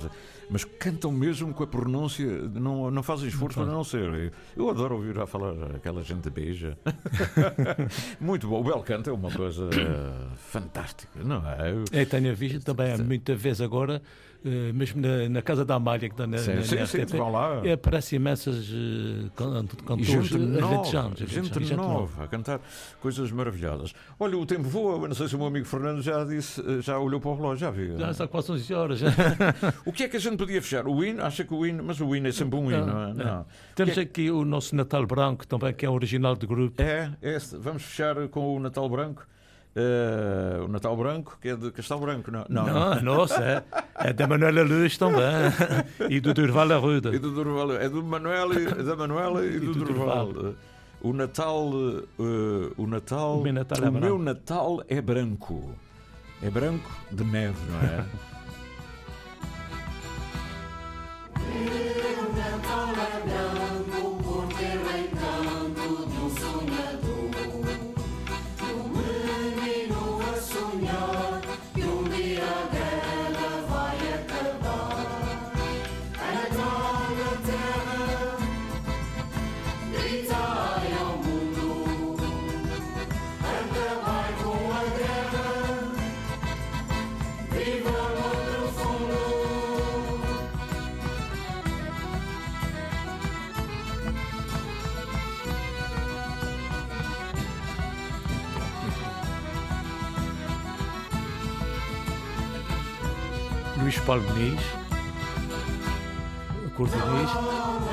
C: mas cantam mesmo com a pronúncia, não, não fazem esforço para não ser. Eu adoro ouvir a falar aquela gente beija. Muito bom. O bel canto é uma coisa eh, fantástica, não é? Eu-
F: É, tenho visto também há muita vez agora, eh, mesmo na, na casa da Amália, que está na,
C: Sim,
F: na,
C: sim,
F: na
C: sim, vão lá.
F: é, aparece imensas
C: E
F: cantores
C: gente
F: eh, alentejanos,
C: gente,
F: alentejanos,
C: nova, a cantar coisas maravilhosas. Olha, o tempo voa, não sei se o meu amigo Fernando já disse, já olhou para o relógio, já viu?
F: Já está quase 11 horas.
C: o que é que a gente podia fechar? O hino? Acha que o hino, mas o hino é sempre um hino, não é? Não.
F: Temos
C: O é
F: aqui o nosso Natal Branco também, que é original do grupo.
C: É, esse. Vamos fechar com o Natal Branco. Eh, o Natal Branco, que é de Castelo Branco, não?
F: Não, nossa, é, é da Manuela Luz também. e do Durval Arruda.
C: E do Durval, é do Manuel e, da Manuela e, do,
F: do
C: Durval.
F: Durval.
C: O Natal, eh, o Natal,
F: O meu Natal é
C: o meu
F: branco.
C: Natal é branco. É branco de neve, não é?
F: Luís Paulo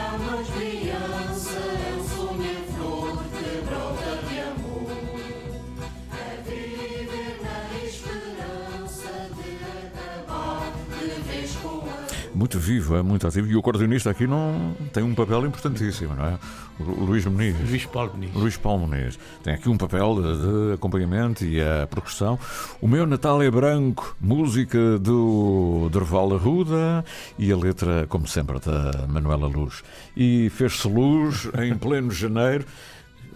C: Muito vivo, é muito ativo. E o acordeonista aqui não tem um papel importantíssimo, não é? O Lu- Luís Muniz.
F: Luís Paulo Muniz.
C: Luís Paulo Muniz. Tem aqui um papel de, acompanhamento e a percussão. O meu Natal é branco, música do Durval Arruda e a letra, como sempre, da Manuela Luz. E fez-se luz em pleno janeiro.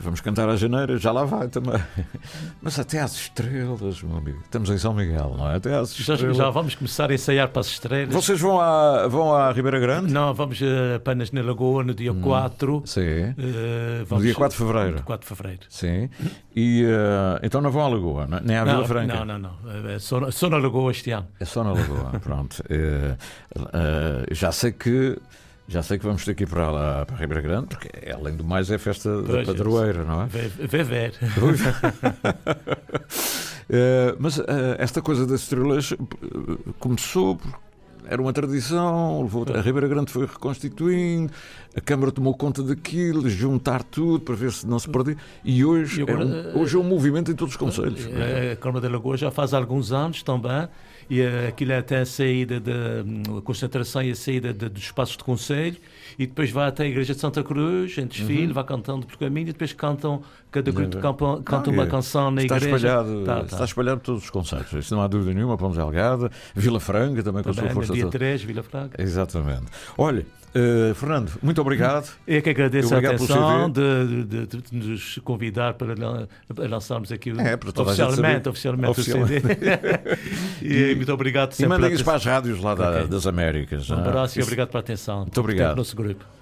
C: Vamos cantar a janeira, já lá vai também. Mas até às estrelas, meu amigo. Estamos em São Miguel, não é? Até às
F: Já,
C: estrelas.
F: já vamos começar a ensaiar para as estrelas.
C: Vocês vão à, vão à Ribeira Grande?
F: Não, vamos eh, apenas na Lagoa no dia 4.
C: Sim. No
F: vamos-
C: dia 4 de fevereiro.
F: 4 de fevereiro.
C: Sim. E eh, então não vão à Lagoa, não é? nem à
F: não,
C: Vila Franca.
F: Não, não, não. É só, só na Lagoa este ano.
C: É só na Lagoa, pronto. Eh, já sei que já sei que vamos ter que ir para lá para a Ribeira Grande, porque além do mais é festa da
F: Pois,
C: padroeira, não é?
F: Vê, vê ver.
C: Eh, mas eh, esta coisa das estrelas eh, começou por- era uma tradição, levou, a Ribeira Grande foi reconstituindo, a Câmara tomou conta daquilo, juntar tudo para ver se não se perdia. E hoje,
F: E agora,
C: é, um, hoje é um movimento em todos os conselhos.
F: Eh, A Câmara da Lagoa já faz alguns anos também, e eh, aquilo é até a saída da hum, concentração e a saída de- dos espaços de conselho, e depois vai até a Igreja de Santa Cruz, em desfile,
C: Uhum.
F: vai cantando pelo caminho, e depois cantam cada grupo canta, canta uma canção na
C: está
F: igreja.
C: Espalhado,
F: Tá, tá.
C: Está espalhado todos os concertos. Isso não há dúvida nenhuma. Ponte Delgada, Vila Franca também com a
F: Também,
C: sua força.
F: dia
C: toda.
F: 3, Vila Franca.
C: Exatamente. Olha, eh, Fernando, muito obrigado.
F: Eu que agradeço
C: Obrigado
F: a atenção de, de- de- de nos convidar para, lan- para lançarmos aqui
C: É, a
F: oficialmente, oficialmente,
C: Oficialmente.
F: o CD. e, muito obrigado
C: E
F: sempre
C: mandem isso para as rádios lá da- das Américas.
F: Um
C: é?
F: abraço e obrigado pela atenção.
C: Muito obrigado.
F: O nosso grupo.